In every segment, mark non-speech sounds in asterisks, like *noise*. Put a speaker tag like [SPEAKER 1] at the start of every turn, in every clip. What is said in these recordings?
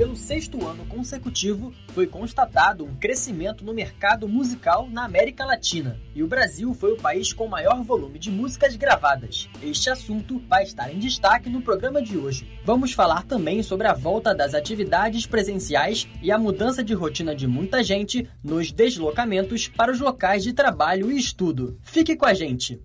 [SPEAKER 1] Pelo sexto ano consecutivo, foi constatado um crescimento no mercado musical na América Latina, e o Brasil foi o país com maior volume de músicas gravadas. Este assunto vai estar em destaque no programa de hoje. Vamos falar também sobre a volta das atividades presenciais e a mudança de rotina de muita gente nos deslocamentos para os locais de trabalho e estudo. Fique com a gente!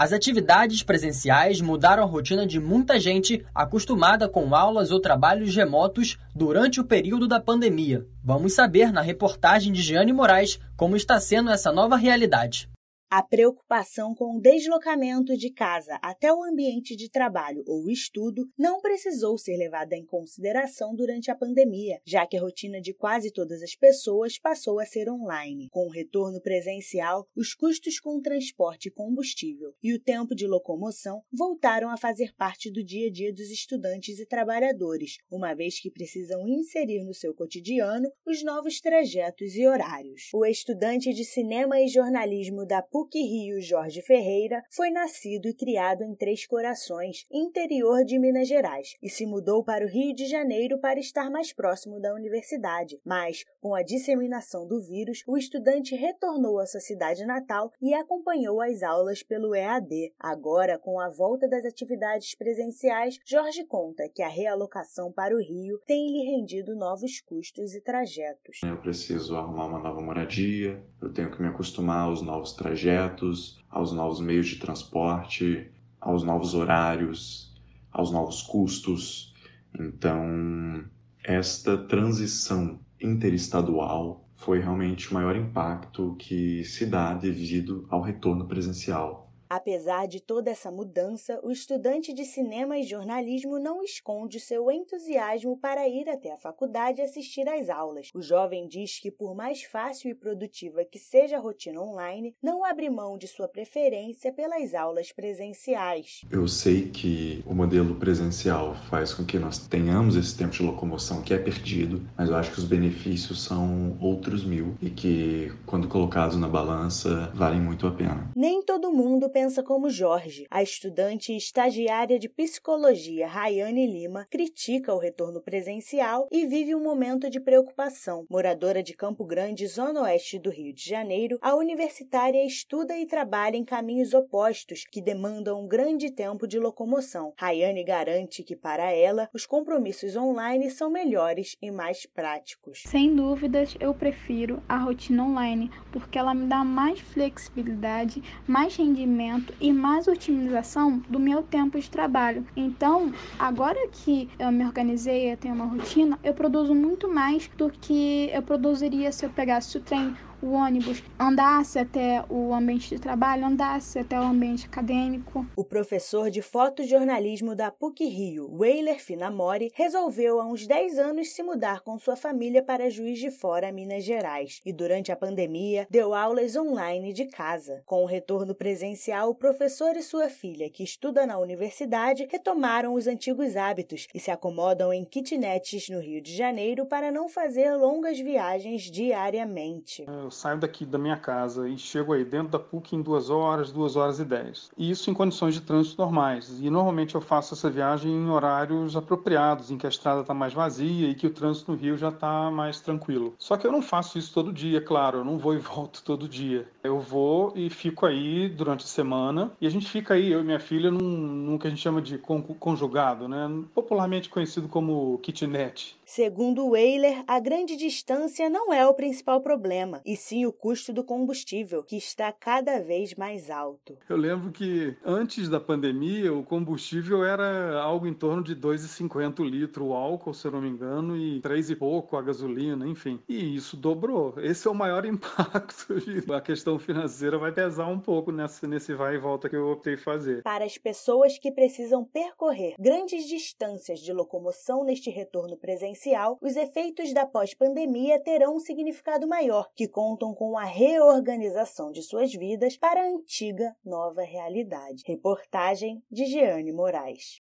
[SPEAKER 1] As atividades presenciais mudaram a rotina de muita gente acostumada com aulas ou trabalhos remotos durante o período da pandemia. Vamos saber na reportagem de Giane Moraes como está sendo essa nova realidade.
[SPEAKER 2] A preocupação com o deslocamento de casa até o ambiente de trabalho ou estudo não precisou ser levada em consideração durante a pandemia, já que a rotina de quase todas as pessoas passou a ser online. Com o retorno presencial, os custos com transporte e combustível e o tempo de locomoção voltaram a fazer parte do dia a dia dos estudantes e trabalhadores, uma vez que precisam inserir no seu cotidiano os novos trajetos e horários. O estudante de cinema e jornalismo da PUC PUC Rio Jorge Ferreira foi nascido e criado em Três Corações, interior de Minas Gerais, e se mudou para o Rio de Janeiro para estar mais próximo da universidade. Mas, com a disseminação do vírus, o estudante retornou à sua cidade natal e acompanhou as aulas pelo EAD. Agora, com a volta das atividades presenciais, Jorge conta que a realocação para o Rio tem lhe rendido novos custos e trajetos.
[SPEAKER 3] Eu preciso arrumar uma nova moradia, eu tenho que me acostumar aos novos trajetos projetos, aos novos meios de transporte, aos novos horários, aos novos custos. Então, esta transição interestadual foi realmente o maior impacto que se dá devido ao retorno presencial
[SPEAKER 2] Apesar de toda essa mudança, o estudante de cinema e jornalismo não esconde seu entusiasmo para ir até a faculdade assistir às aulas. O jovem diz que, por mais fácil e produtiva que seja a rotina online, não abre mão de sua preferência pelas aulas presenciais.
[SPEAKER 3] Eu sei que o modelo presencial faz com que nós tenhamos esse tempo de locomoção que é perdido, mas eu acho que os benefícios são outros mil e que, quando colocados na balança, valem muito a pena.
[SPEAKER 2] Nem todo mundo pensa como Jorge. A estudante e estagiária de psicologia Rayane Lima critica o retorno presencial e vive um momento de preocupação. Moradora de Campo Grande, zona oeste do Rio de Janeiro, a universitária estuda e trabalha em caminhos opostos que demandam um grande tempo de locomoção. Rayane garante que para ela os compromissos online são melhores e mais práticos.
[SPEAKER 4] Sem dúvidas, eu prefiro a rotina online porque ela me dá mais flexibilidade, mais rendimento e mais otimização do meu tempo de trabalho. Então, agora que eu me organizei, eu tenho uma rotina, eu produzo muito mais do que eu produziria se eu pegasse o trem o ônibus andasse até o ambiente de trabalho, andasse até o ambiente acadêmico.
[SPEAKER 2] O professor de fotojornalismo da PUC Rio, Weiler Finamori, resolveu há uns 10 anos se mudar com sua família para Juiz de Fora, Minas Gerais, e durante a pandemia deu aulas online de casa. Com o retorno presencial, o professor e sua filha, que estuda na universidade, retomaram os antigos hábitos e se acomodam em kitnets no Rio de Janeiro para não fazer longas viagens diariamente.
[SPEAKER 5] Eu saio daqui da minha casa e chego aí dentro da PUC em duas horas, duas horas e dez. E isso em condições de trânsito normais. E normalmente eu faço essa viagem em horários apropriados, em que a estrada está mais vazia e que o trânsito no Rio já está mais tranquilo. Só que eu não faço isso todo dia, claro, eu não vou e *laughs* volto todo dia. Eu vou e fico aí durante a semana e a gente fica aí, eu e minha filha, num, num que a gente chama de conjugado, né? popularmente conhecido como kitnet.
[SPEAKER 2] Segundo Weiler, a grande distância não é o principal problema, e sim o custo do combustível, que está cada vez mais alto.
[SPEAKER 5] Eu lembro que antes da pandemia, o combustível era algo em torno de 2,50 litro o álcool, se eu não me engano, e 3 e pouco a gasolina, enfim. E isso dobrou. Esse é o maior *laughs* impacto. A questão financeira vai pesar um pouco nessa, nesse vai e volta que eu optei fazer.
[SPEAKER 2] Para as pessoas que precisam percorrer grandes distâncias de locomoção neste retorno presencial, os efeitos da pós-pandemia terão um significado maior, que contam com a reorganização de suas vidas para a antiga nova realidade. Reportagem de Jeane Moraes.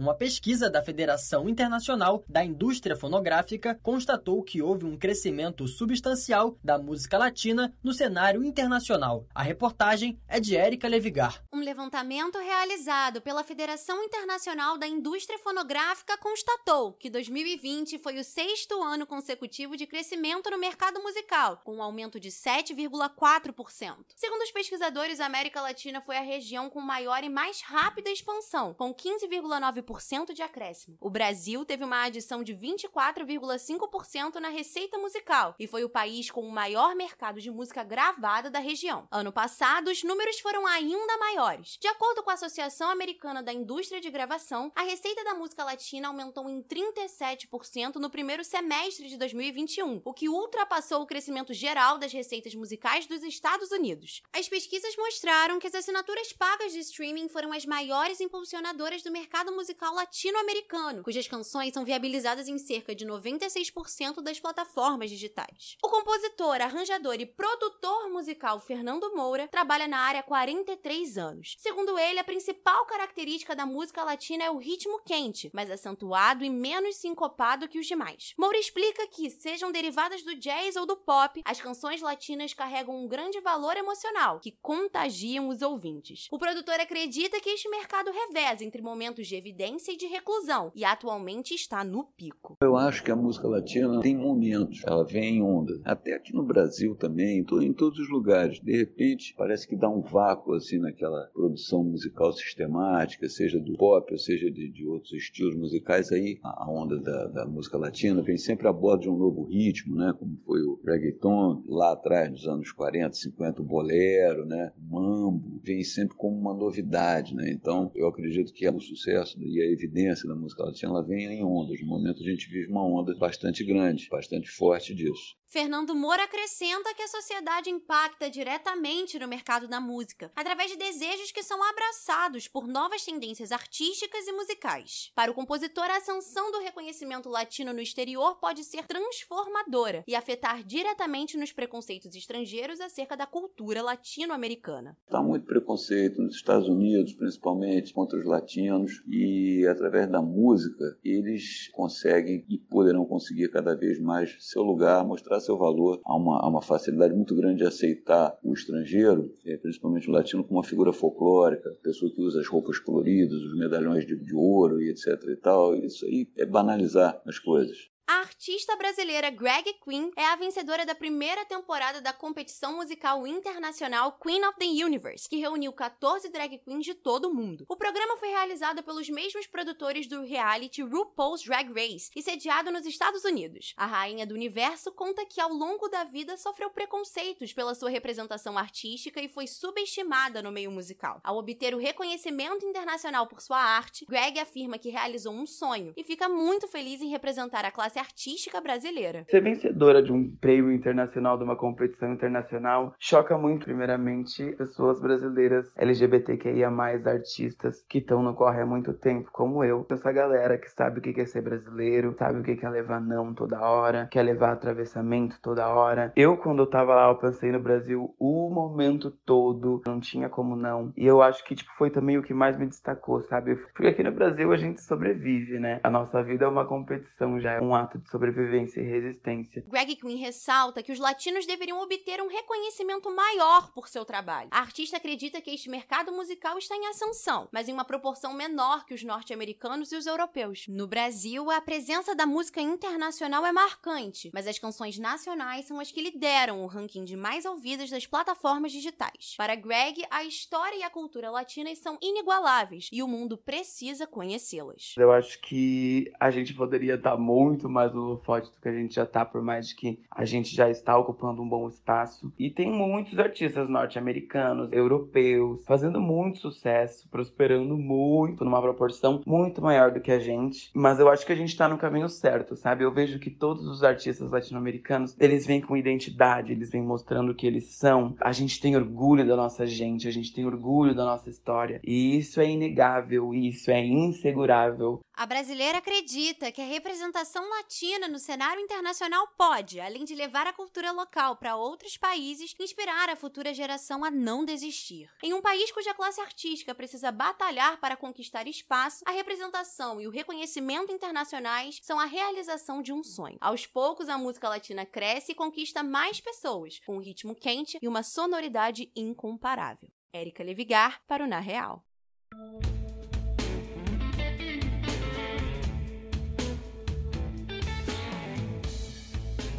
[SPEAKER 1] Uma pesquisa da Federação Internacional da Indústria Fonográfica constatou que houve um crescimento substancial da música latina no cenário internacional. A reportagem é de Érica Levigar.
[SPEAKER 6] Um levantamento realizado pela Federação Internacional da Indústria Fonográfica constatou que 2020 foi o sexto ano consecutivo de crescimento no mercado musical, com um aumento de 7,4%. Segundo os pesquisadores, a América Latina foi a região com maior e mais rápida expansão, com 15,9% de acréscimo. O Brasil teve uma adição de 24,5% na receita musical e foi o país com o maior mercado de música gravada da região. Ano passado, os números foram ainda maiores. De acordo com a Associação Americana da Indústria de Gravação, a receita da música latina aumentou em 37% no primeiro semestre de 2021, o que ultrapassou o crescimento geral das receitas musicais dos Estados Unidos. As pesquisas mostraram que as assinaturas pagas de streaming foram as maiores impulsionadoras do mercado musical musical latino-americano, cujas canções são viabilizadas em cerca de 96% das plataformas digitais. O compositor, arranjador e produtor musical Fernando Moura trabalha na área há 43 anos. Segundo ele, a principal característica da música latina é o ritmo quente, mais acentuado e menos sincopado que os demais. Moura explica que, sejam derivadas do jazz ou do pop, as canções latinas carregam um grande valor emocional que contagiam os ouvintes. O produtor acredita que este mercado reveza entre momentos de evidência e de reclusão, e atualmente está no pico.
[SPEAKER 7] Eu acho que a música latina tem momentos, ela vem em ondas. Até aqui no Brasil também, em todos os lugares. De repente, parece que dá um vácuo assim naquela produção musical sistemática, seja do pop, ou seja de, de outros estilos musicais. Aí a onda da, da, música latina vem sempre a bordo de um novo ritmo, né? Como foi o reggaeton lá atrás, nos anos 40, 50, o bolero, né? O mambo, vem sempre como uma novidade, né? Então, eu acredito que é um sucesso e a evidência da música latina ela vem em ondas. No momento a gente vive uma onda bastante grande, bastante forte disso.
[SPEAKER 6] Fernando Moura acrescenta que a sociedade impacta diretamente no mercado da música, através de desejos que são abraçados por novas tendências artísticas e musicais. Para o compositor, a ascensão do reconhecimento latino no exterior pode ser transformadora e afetar diretamente nos preconceitos estrangeiros acerca da cultura latino-americana.
[SPEAKER 7] Há muito preconceito nos Estados Unidos, principalmente contra os latinos, e através da música eles conseguem e poderão conseguir cada vez mais seu lugar, mostrar seu valor, há uma, uma facilidade muito grande de aceitar o estrangeiro, é, principalmente o latino, como uma figura folclórica, pessoa que usa as roupas coloridas, os medalhões de, de ouro e etc e tal. Isso aí é banalizar as coisas.
[SPEAKER 6] A artista brasileira Greg Queen é a vencedora da primeira temporada da competição musical internacional Queen of the Universe, que reuniu 14 drag queens de todo o mundo. O programa foi realizado pelos mesmos produtores do reality RuPaul's Drag Race e sediado nos Estados Unidos. A rainha do universo conta que ao longo da vida sofreu preconceitos pela sua representação artística e foi subestimada no meio musical. Ao obter o reconhecimento internacional por sua arte, Greg afirma que realizou um sonho e fica muito feliz em representar a classe artística brasileira.
[SPEAKER 8] Ser vencedora de um prêmio internacional, de uma competição internacional, choca muito, primeiramente, pessoas brasileiras LGBTQIA, artistas que estão no corre há muito tempo, como eu. Essa galera que sabe o que é ser brasileiro, sabe o que é levar não toda hora, quer levar atravessamento toda hora. Eu, quando eu tava lá, eu pensei no Brasil o momento todo, não tinha como não. E eu acho que, tipo, foi também o que mais me destacou, sabe? Porque aqui no Brasil a gente sobrevive, né? A nossa vida é uma competição, já é um ato de sobrevivência e resistência.
[SPEAKER 6] Greg Quinn ressalta que os latinos deveriam obter um reconhecimento maior por seu trabalho. A artista acredita que este mercado musical está em ascensão, mas em uma proporção menor que os norte-americanos e os europeus. No Brasil, a presença da música internacional é marcante, mas as canções nacionais são as que lideram o ranking de mais ouvidas das plataformas digitais. Para Greg, a história e a cultura latinas são inigualáveis e o mundo precisa conhecê-las.
[SPEAKER 8] Eu acho que a gente poderia estar muito mais holofote do que a gente já tá, por mais que a gente já está ocupando um bom espaço. E tem muitos artistas norte-americanos, europeus, fazendo muito sucesso, prosperando muito, numa proporção muito maior do que a gente. Mas eu acho que a gente tá no caminho certo, sabe? Eu vejo que todos os artistas latino-americanos, eles vêm com identidade, eles vêm mostrando o que eles são. A gente tem orgulho da nossa gente, a gente tem orgulho da nossa história. E isso é inegável, isso é insegurável.
[SPEAKER 6] A brasileira acredita que a representação latina no cenário internacional pode, além de levar a cultura local para outros países, inspirar a futura geração a não desistir. Em um país cuja classe artística precisa batalhar para conquistar espaço, a representação e o reconhecimento internacionais são a realização de um sonho. Aos poucos, a música latina cresce e conquista mais pessoas, com um ritmo quente e uma sonoridade incomparável. Érica Levigar para o Na Real.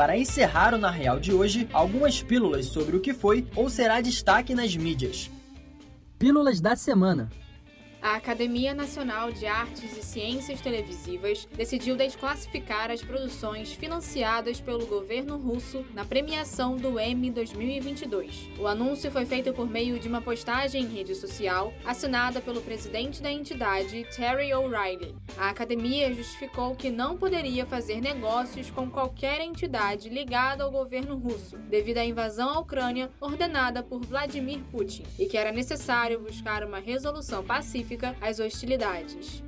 [SPEAKER 1] Para encerrar o Na Real de hoje, algumas pílulas sobre o que foi ou será destaque nas mídias. Pílulas da semana.
[SPEAKER 9] A Academia Nacional de Artes e Ciências Televisivas decidiu desclassificar as produções financiadas pelo governo russo na premiação do Emmy 2022. O anúncio foi feito por meio de uma postagem em rede social assinada pelo presidente da entidade, Terry O'Reilly. A academia justificou que não poderia fazer negócios com qualquer entidade ligada ao governo russo, devido à invasão à Ucrânia ordenada por Vladimir Putin, e que era necessário buscar uma resolução pacífica às hostilidades.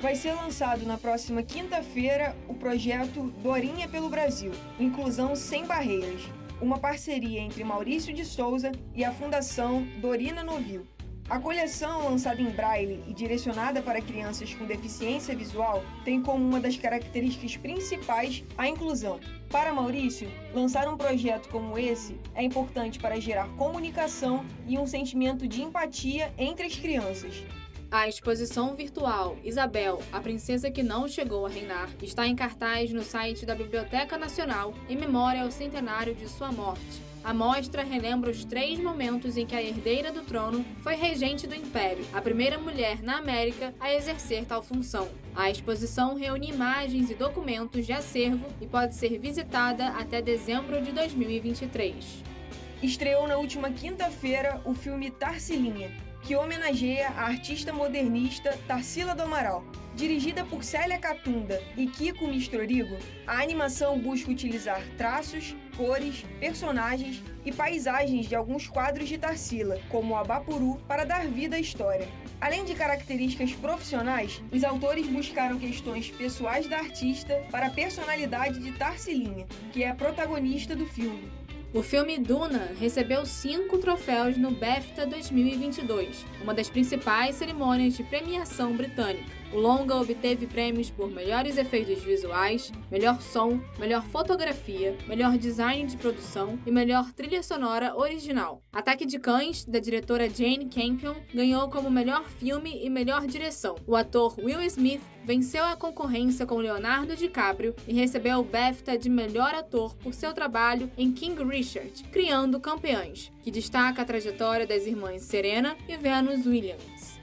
[SPEAKER 10] Vai ser lançado na próxima quinta-feira o projeto Dorinha pelo Brasil Inclusão Sem Barreiras, uma parceria entre Maurício de Souza e a Fundação Dorina Novil. A coleção, lançada em braille e direcionada para crianças com deficiência visual, tem como uma das características principais a inclusão. Para Maurício, lançar um projeto como esse é importante para gerar comunicação e um sentimento de empatia entre as crianças.
[SPEAKER 9] A exposição virtual Isabel, a princesa que não chegou a reinar, está em cartaz no site da Biblioteca Nacional em memória ao centenário de sua morte. A mostra relembra os três momentos em que a herdeira do trono foi regente do império, a primeira mulher na América a exercer tal função. A exposição reúne imagens e documentos de acervo e pode ser visitada até dezembro de 2023.
[SPEAKER 10] Estreou na última quinta-feira o filme Tarsilinha, que homenageia a artista modernista Tarsila do Amaral. Dirigida por Célia Catunda e Kiko Mistrorigo, a animação busca utilizar traços, cores, personagens e paisagens de alguns quadros de Tarsila, como o Abapuru, para dar vida à história. Além de características profissionais, os autores buscaram questões pessoais da artista para a personalidade de Tarsilinha, que é a protagonista do filme.
[SPEAKER 9] O filme Duna recebeu cinco troféus no BAFTA 2022, uma das principais cerimônias de premiação britânica. O longa obteve prêmios por melhores efeitos visuais, melhor som, melhor fotografia, melhor design de produção e melhor trilha sonora original. Ataque de Cães, da diretora Jane Campion, ganhou como melhor filme e melhor direção. O ator Will Smith venceu a concorrência com Leonardo DiCaprio e recebeu o BAFTA de melhor ator por seu trabalho em King Richard, Criando Campeões, que destaca a trajetória das irmãs Serena e Venus Williams.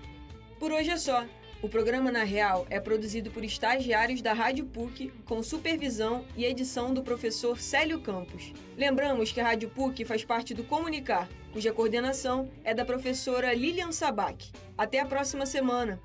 [SPEAKER 10] Por hoje é só. O programa Na Real é produzido por estagiários da Rádio PUC, com supervisão e edição do professor Célio Campos. Lembramos que a Rádio PUC faz parte do Comunicar, cuja coordenação é da professora Lilian Sabac. Até a próxima semana!